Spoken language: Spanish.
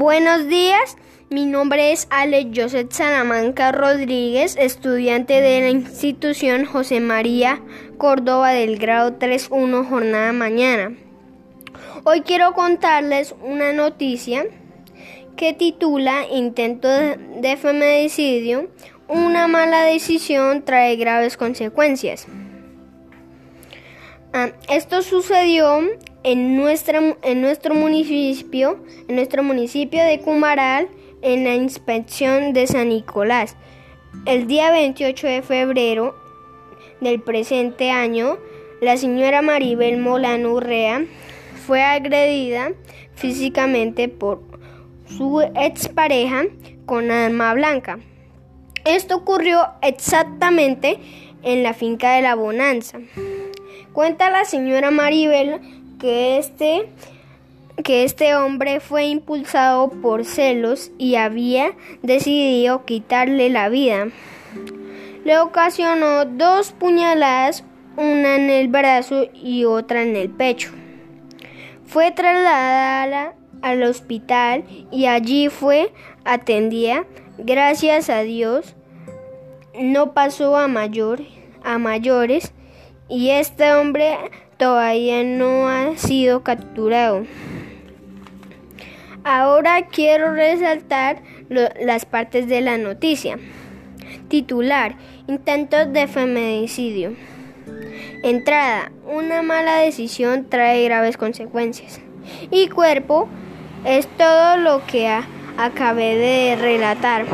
Buenos días, mi nombre es Alex Joseph Salamanca Rodríguez, estudiante de la institución José María Córdoba del grado 3.1 jornada mañana. Hoy quiero contarles una noticia que titula Intento de feminicidio, una mala decisión trae graves consecuencias. Ah, esto sucedió en, nuestra, en nuestro municipio, en nuestro municipio de Cumaral, en la inspección de San Nicolás. El día 28 de febrero del presente año, la señora Maribel Molano Urrea fue agredida físicamente por su expareja con arma blanca. Esto ocurrió exactamente en la finca de la Bonanza. Cuenta la señora Maribel que este, que este hombre fue impulsado por celos y había decidido quitarle la vida. Le ocasionó dos puñaladas, una en el brazo y otra en el pecho. Fue trasladada al hospital y allí fue atendida. Gracias a Dios no pasó a mayor, a mayores y este hombre todavía no ha sido capturado. Ahora quiero resaltar las partes de la noticia. Titular, intentos de feminicidio. Entrada, una mala decisión trae graves consecuencias. Y cuerpo, es todo lo que acabé de relatar.